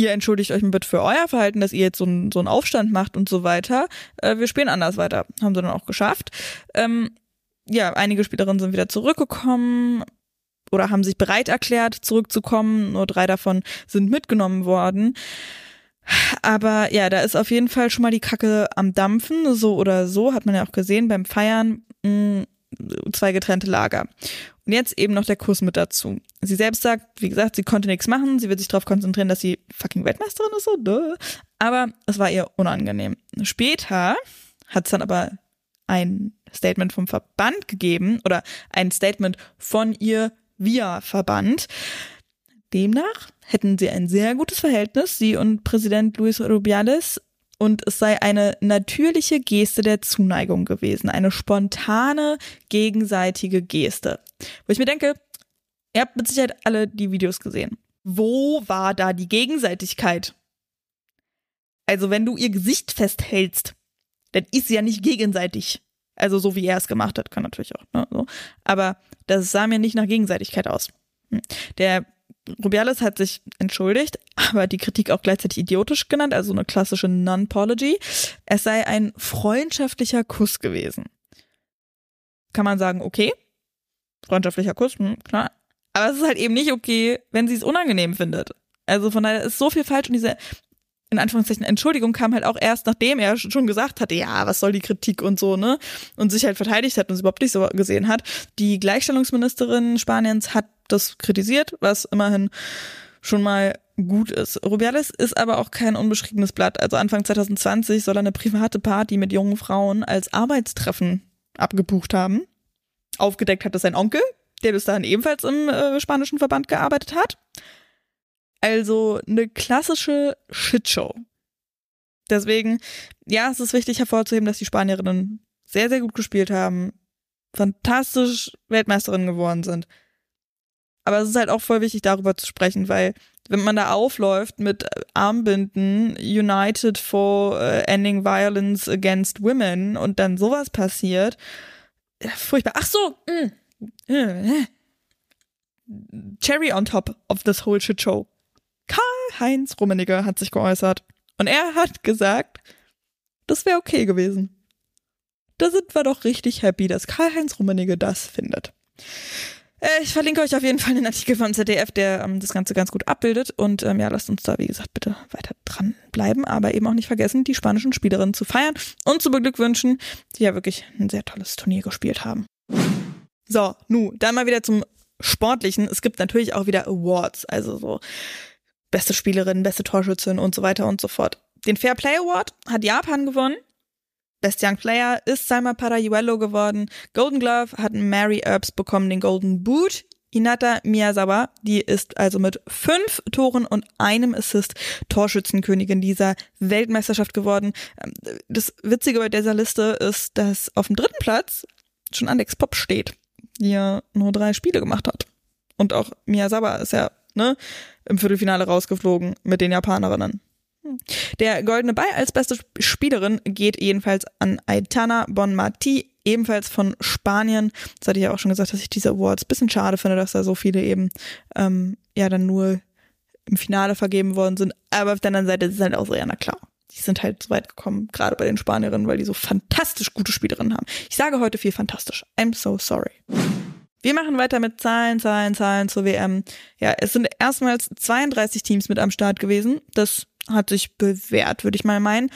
ihr entschuldigt euch bitte für euer Verhalten, dass ihr jetzt so, einen, so einen Aufstand macht und so weiter. Äh, wir spielen anders weiter. Haben sie dann auch geschafft. Ähm, ja, einige Spielerinnen sind wieder zurückgekommen oder haben sich bereit erklärt, zurückzukommen. Nur drei davon sind mitgenommen worden. Aber ja, da ist auf jeden Fall schon mal die Kacke am Dampfen, so oder so, hat man ja auch gesehen beim Feiern. Mh, mm, zwei getrennte Lager. Und jetzt eben noch der Kurs mit dazu. Sie selbst sagt, wie gesagt, sie konnte nichts machen, sie wird sich darauf konzentrieren, dass sie fucking Weltmeisterin ist, so, duh. aber es war ihr unangenehm. Später hat es dann aber ein Statement vom Verband gegeben oder ein Statement von ihr via Verband. Demnach hätten sie ein sehr gutes Verhältnis, sie und Präsident Luis Rubiales, und es sei eine natürliche Geste der Zuneigung gewesen, eine spontane gegenseitige Geste. Wo ich mir denke, ihr habt mit Sicherheit alle die Videos gesehen. Wo war da die Gegenseitigkeit? Also wenn du ihr Gesicht festhältst, dann ist sie ja nicht gegenseitig. Also so wie er es gemacht hat, kann natürlich auch. Ne, so. Aber das sah mir nicht nach Gegenseitigkeit aus. Hm. Der Rubiales hat sich entschuldigt, aber die Kritik auch gleichzeitig idiotisch genannt, also eine klassische Non-Pology. Es sei ein freundschaftlicher Kuss gewesen. Kann man sagen, okay, freundschaftlicher Kuss, hm, klar. Aber es ist halt eben nicht okay, wenn sie es unangenehm findet. Also von daher ist so viel falsch und diese in Anführungszeichen Entschuldigung kam halt auch erst, nachdem er schon gesagt hatte, ja, was soll die Kritik und so, ne? Und sich halt verteidigt hat und es überhaupt nicht so gesehen hat. Die Gleichstellungsministerin Spaniens hat das kritisiert, was immerhin schon mal gut ist. Rubiales ist aber auch kein unbeschriebenes Blatt. Also Anfang 2020 soll er eine private Party mit jungen Frauen als Arbeitstreffen abgebucht haben. Aufgedeckt hat es sein Onkel, der bis dahin ebenfalls im äh, spanischen Verband gearbeitet hat. Also eine klassische Shitshow. Deswegen, ja, es ist wichtig hervorzuheben, dass die Spanierinnen sehr, sehr gut gespielt haben, fantastisch Weltmeisterinnen geworden sind. Aber es ist halt auch voll wichtig, darüber zu sprechen, weil wenn man da aufläuft mit Armbinden, United for uh, Ending Violence Against Women und dann sowas passiert, furchtbar. Ach so, mm, äh, Cherry on top of this whole shit show. Karl-Heinz Rummenigge hat sich geäußert. Und er hat gesagt, das wäre okay gewesen. Da sind wir doch richtig happy, dass Karl-Heinz Rummenigge das findet. Äh, ich verlinke euch auf jeden Fall den Artikel vom ZDF, der ähm, das Ganze ganz gut abbildet. Und ähm, ja, lasst uns da, wie gesagt, bitte weiter dranbleiben. Aber eben auch nicht vergessen, die spanischen Spielerinnen zu feiern und zu beglückwünschen, die ja wirklich ein sehr tolles Turnier gespielt haben. So, nu, dann mal wieder zum Sportlichen. Es gibt natürlich auch wieder Awards, also so beste Spielerin, beste Torschützin und so weiter und so fort. Den Fair Play Award hat Japan gewonnen. Best Young Player ist Salma Parayuelo geworden. Golden Glove hat Mary Earps bekommen, den Golden Boot. Hinata Miyazawa, die ist also mit fünf Toren und einem Assist Torschützenkönigin dieser Weltmeisterschaft geworden. Ähm, das Witzige bei dieser Liste ist, dass auf dem dritten Platz schon Alex Pop steht, die ja nur drei Spiele gemacht hat. Und auch Miyazawa ist ja ne, im Viertelfinale rausgeflogen mit den Japanerinnen. Hm. Der goldene Ball als beste Spielerin geht jedenfalls an Aitana Bonmati, ebenfalls von Spanien. Das hatte ich ja auch schon gesagt, dass ich diese Awards bisschen schade finde, dass da so viele eben ähm, ja dann nur im Finale vergeben worden sind. Aber auf der anderen Seite ist es halt auch so, ja, na klar. Die sind halt so weit gekommen, gerade bei den Spanierinnen, weil die so fantastisch gute Spielerinnen haben. Ich sage heute viel fantastisch. I'm so sorry. Wir machen weiter mit Zahlen, Zahlen, Zahlen zur WM. Ja, es sind erstmals 32 Teams mit am Start gewesen. Das hat sich bewährt, würde ich mal meinen.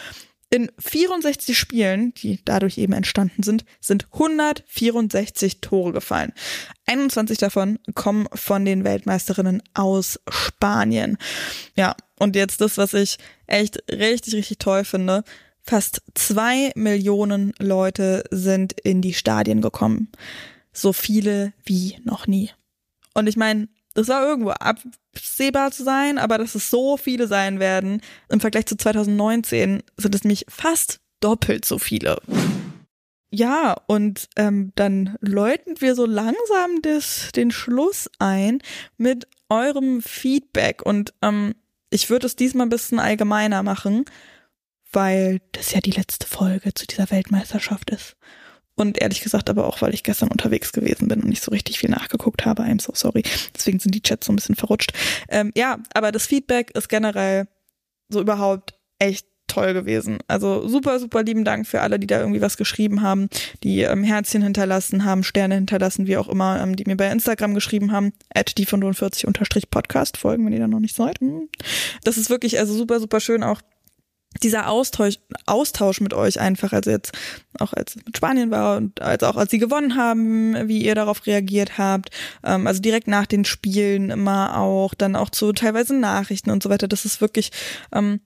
In 64 Spielen, die dadurch eben entstanden sind, sind 164 Tore gefallen. 21 davon kommen von den Weltmeisterinnen aus Spanien. Ja, und jetzt das, was ich echt richtig, richtig toll finde. Fast zwei Millionen Leute sind in die Stadien gekommen. So viele wie noch nie. Und ich meine, das war irgendwo absehbar zu sein, aber dass es so viele sein werden, im Vergleich zu 2019 sind es nämlich fast doppelt so viele. Ja, und ähm, dann läuten wir so langsam des, den Schluss ein mit eurem Feedback. Und ähm, ich würde es diesmal ein bisschen allgemeiner machen, weil das ja die letzte Folge zu dieser Weltmeisterschaft ist. Und ehrlich gesagt aber auch, weil ich gestern unterwegs gewesen bin und nicht so richtig viel nachgeguckt habe. I'm so sorry. Deswegen sind die Chats so ein bisschen verrutscht. Ähm, ja, aber das Feedback ist generell so überhaupt echt toll gewesen. Also super, super lieben Dank für alle, die da irgendwie was geschrieben haben, die ähm, Herzchen hinterlassen haben, Sterne hinterlassen, wie auch immer, ähm, die mir bei Instagram geschrieben haben, at die von 40 Podcast folgen, wenn ihr da noch nicht seid. Hm. Das ist wirklich also super, super schön auch dieser Austausch, Austausch mit euch einfach, also jetzt auch als es mit Spanien war und als auch als sie gewonnen haben, wie ihr darauf reagiert habt, ähm, also direkt nach den Spielen immer auch, dann auch zu teilweise Nachrichten und so weiter. Das ist wirklich ähm,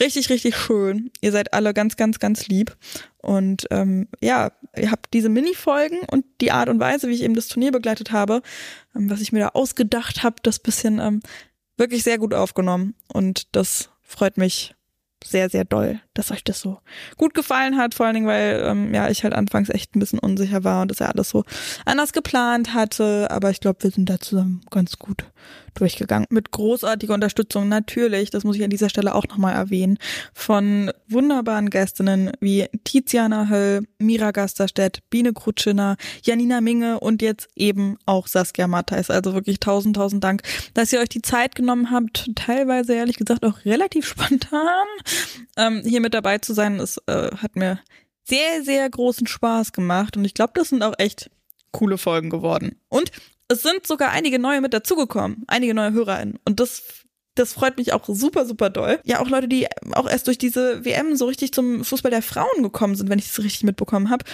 richtig, richtig schön. Ihr seid alle ganz, ganz, ganz lieb. Und ähm, ja, ihr habt diese Mini-Folgen und die Art und Weise, wie ich eben das Turnier begleitet habe, ähm, was ich mir da ausgedacht habe, das bisschen ähm, wirklich sehr gut aufgenommen. Und das freut mich sehr, sehr doll, dass euch das so gut gefallen hat. Vor allen Dingen, weil ähm, ja ich halt anfangs echt ein bisschen unsicher war und das ja alles so anders geplant hatte. Aber ich glaube, wir sind da zusammen ganz gut durchgegangen. Mit großartiger Unterstützung natürlich, das muss ich an dieser Stelle auch nochmal erwähnen, von wunderbaren Gästinnen wie Tiziana Höll, Mira Gasterstedt, Biene Krutschiner, Janina Minge und jetzt eben auch Saskia Matthijs. Also wirklich tausend, tausend Dank, dass ihr euch die Zeit genommen habt, teilweise ehrlich gesagt auch relativ *laughs* spontan ähm, hier mit dabei zu sein. Es äh, hat mir sehr, sehr großen Spaß gemacht und ich glaube, das sind auch echt coole Folgen geworden. Und es sind sogar einige neue mit dazugekommen, einige neue HörerInnen. Und das, das freut mich auch super, super doll. Ja, auch Leute, die auch erst durch diese WM so richtig zum Fußball der Frauen gekommen sind, wenn ich das richtig mitbekommen habe.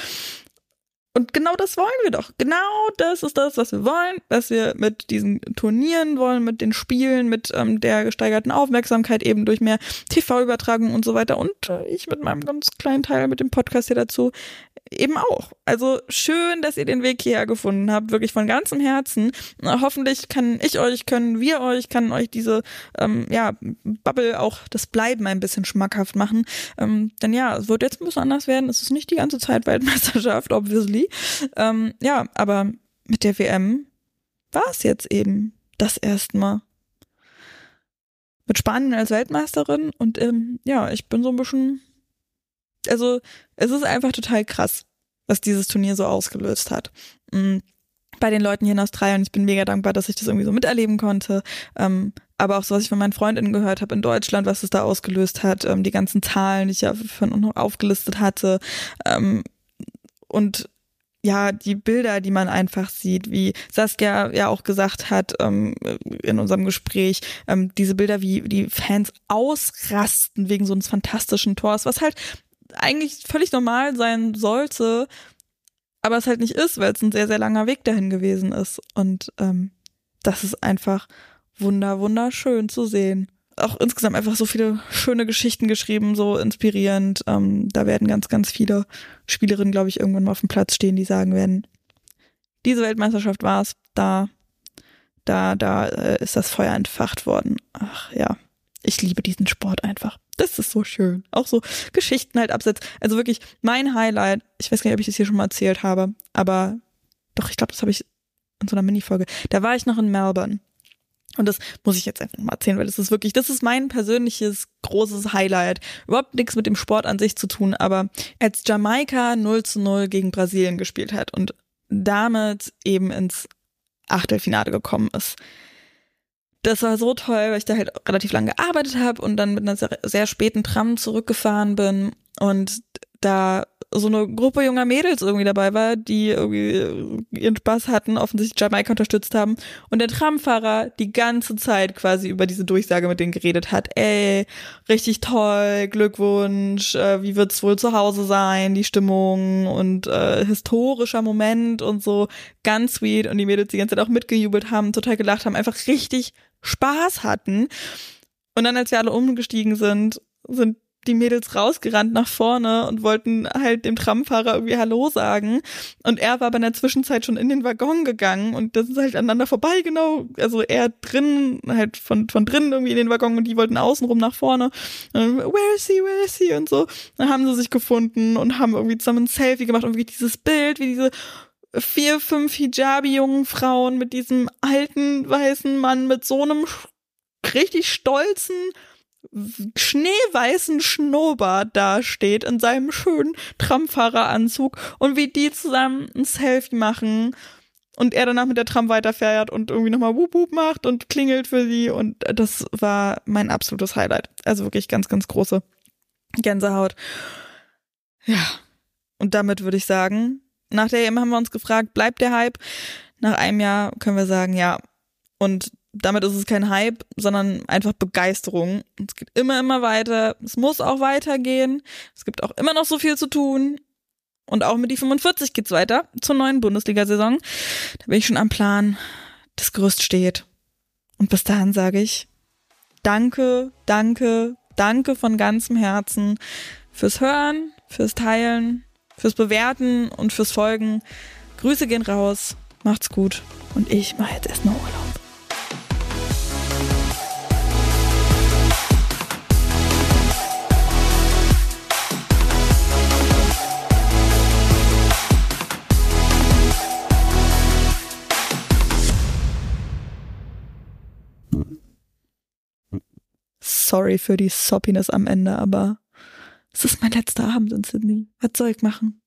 Und genau das wollen wir doch. Genau das ist das, was wir wollen, was wir mit diesen Turnieren wollen, mit den Spielen, mit ähm, der gesteigerten Aufmerksamkeit eben durch mehr TV-Übertragung und so weiter. Und äh, ich mit meinem ganz kleinen Teil mit dem Podcast hier dazu eben auch. Also schön, dass ihr den Weg hierher gefunden habt, wirklich von ganzem Herzen. Hoffentlich kann ich euch, können wir euch, kann euch diese ähm, ja, Bubble auch das Bleiben ein bisschen schmackhaft machen. Ähm, denn ja, es wird jetzt ein bisschen anders werden. Es ist nicht die ganze Zeit Weltmeisterschaft, obviously. Ähm, ja, aber mit der WM war es jetzt eben das erste Mal. Mit Spanien als Weltmeisterin und ähm, ja, ich bin so ein bisschen also es ist einfach total krass, was dieses Turnier so ausgelöst hat. Mhm. Bei den Leuten hier in Australien, ich bin mega dankbar, dass ich das irgendwie so miterleben konnte. Ähm, aber auch so, was ich von meinen Freundinnen gehört habe in Deutschland, was es da ausgelöst hat, ähm, die ganzen Zahlen, die ich ja von noch aufgelistet hatte. Ähm, und ja, die Bilder, die man einfach sieht, wie Saskia ja auch gesagt hat ähm, in unserem Gespräch, ähm, diese Bilder, wie die Fans ausrasten wegen so eines fantastischen Tors, was halt eigentlich völlig normal sein sollte, aber es halt nicht ist, weil es ein sehr, sehr langer Weg dahin gewesen ist. Und ähm, das ist einfach wunder, wunderschön zu sehen. Auch insgesamt einfach so viele schöne Geschichten geschrieben, so inspirierend. Ähm, da werden ganz, ganz viele Spielerinnen, glaube ich, irgendwann mal auf dem Platz stehen, die sagen werden, diese Weltmeisterschaft war es, da, da, da äh, ist das Feuer entfacht worden. Ach ja, ich liebe diesen Sport einfach. Das ist so schön. Auch so Geschichten halt abseits. Also wirklich mein Highlight, ich weiß gar nicht, ob ich das hier schon mal erzählt habe, aber doch, ich glaube, das habe ich in so einer Minifolge. Da war ich noch in Melbourne. Und das muss ich jetzt einfach mal erzählen, weil das ist wirklich, das ist mein persönliches großes Highlight. Überhaupt nichts mit dem Sport an sich zu tun, aber als Jamaika 0 zu 0 gegen Brasilien gespielt hat und damit eben ins Achtelfinale gekommen ist, das war so toll, weil ich da halt relativ lange gearbeitet habe und dann mit einer sehr, sehr späten Tram zurückgefahren bin und da so eine Gruppe junger Mädels irgendwie dabei war, die irgendwie ihren Spaß hatten, offensichtlich Jamaika unterstützt haben und der Tramfahrer die ganze Zeit quasi über diese Durchsage mit denen geredet hat. Ey, richtig toll, Glückwunsch, äh, wie wird's wohl zu Hause sein, die Stimmung und äh, historischer Moment und so, ganz sweet und die Mädels die ganze Zeit auch mitgejubelt haben, total gelacht haben, einfach richtig Spaß hatten. Und dann, als wir alle umgestiegen sind, sind die Mädels rausgerannt nach vorne und wollten halt dem Tramfahrer irgendwie Hallo sagen. Und er war aber in der Zwischenzeit schon in den Waggon gegangen und das ist halt aneinander vorbei, genau. Also er drin, halt von, von drinnen irgendwie in den Waggon und die wollten außenrum nach vorne. Und, where is he, where is he? Und so. Dann haben sie sich gefunden und haben irgendwie zusammen ein Selfie gemacht und wie dieses Bild, wie diese vier, fünf Hijabi-jungen Frauen mit diesem alten weißen Mann mit so einem richtig stolzen schneeweißen Schnurrbart dasteht in seinem schönen Tramfahreranzug und wie die zusammen ein Selfie machen und er danach mit der Tram weiterfährt und irgendwie nochmal Wup Wup macht und klingelt für sie und das war mein absolutes Highlight. Also wirklich ganz, ganz große Gänsehaut. Ja, und damit würde ich sagen, nach der EM haben wir uns gefragt, bleibt der Hype? Nach einem Jahr können wir sagen, ja. Und damit ist es kein Hype, sondern einfach Begeisterung. Es geht immer, immer weiter. Es muss auch weitergehen. Es gibt auch immer noch so viel zu tun. Und auch mit die 45 geht's weiter zur neuen Bundesliga-Saison. Da bin ich schon am Plan. Das Gerüst steht. Und bis dahin sage ich Danke, danke, danke von ganzem Herzen fürs Hören, fürs Teilen, fürs Bewerten und fürs Folgen. Grüße gehen raus. Macht's gut. Und ich mache jetzt erstmal Urlaub. Sorry für die Soppiness am Ende, aber es ist mein letzter Abend in Sydney. Was soll ich machen?